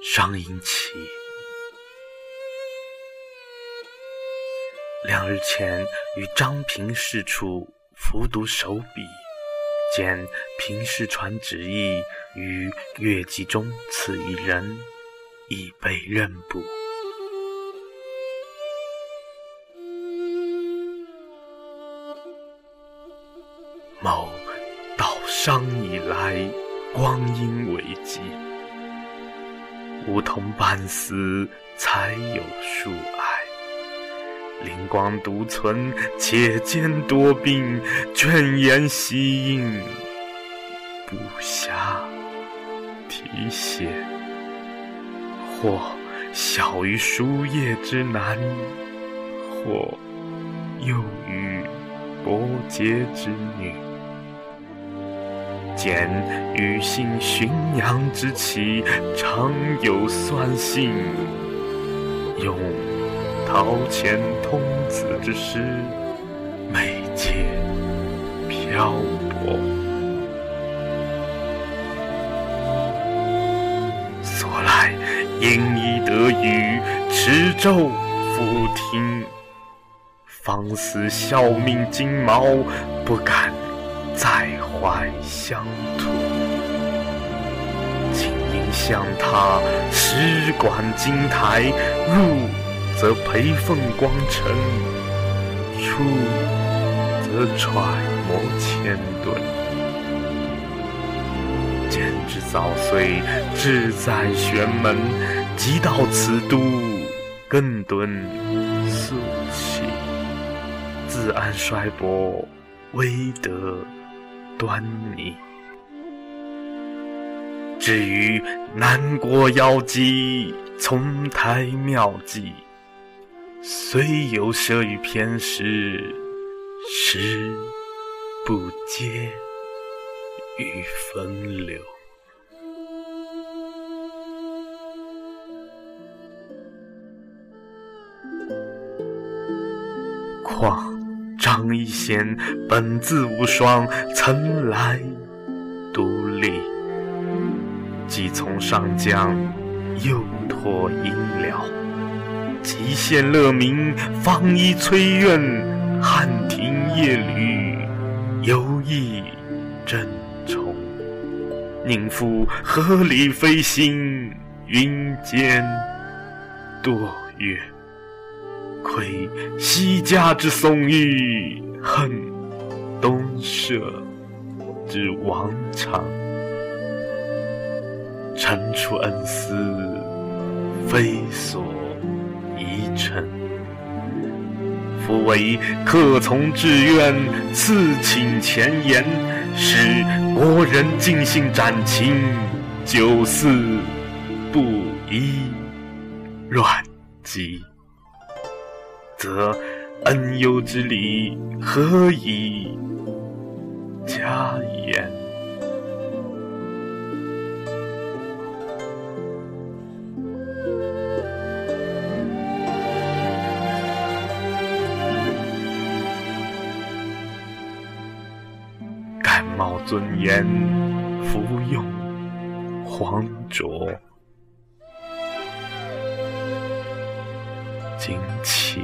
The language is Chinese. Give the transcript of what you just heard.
伤阴气。两日前与张平氏处服毒手笔，见平氏传旨意于月季中赐一人，已被任部。某道商以来，光阴为际，梧桐半死，才有树爱。灵光独存，且兼多病，倦颜息映，不暇提写。或小于书页之难，或幼于伯节之女。见予信寻阳之期，常有酸性；用陶潜童子之诗，每皆漂泊。所来应以得与持咒复听，方思效命金毛，不敢。再怀乡土，今应向他使馆金台，入则陪凤光尘，出则揣摩千吨。见之早岁，志在玄门，即到此都，更敦肃气，自安衰薄，微得。端倪。至于南国妖姬，丛台妙计，虽有涉于偏师，实不接于风流。况。张一贤本自无双，曾来独立。既从上将，又托阴辽。极限乐民，方依崔苑，汉庭夜旅，游艺正宠。宁负河里飞行，云间堕月。愧西家之松郁，恨东舍之王常。臣出恩私，非所宜臣。夫为客从志愿，赐请前言，使国人尽兴展情，九思不一乱机。则恩忧之礼，何以加言？感冒尊严，服用黄浊，精气。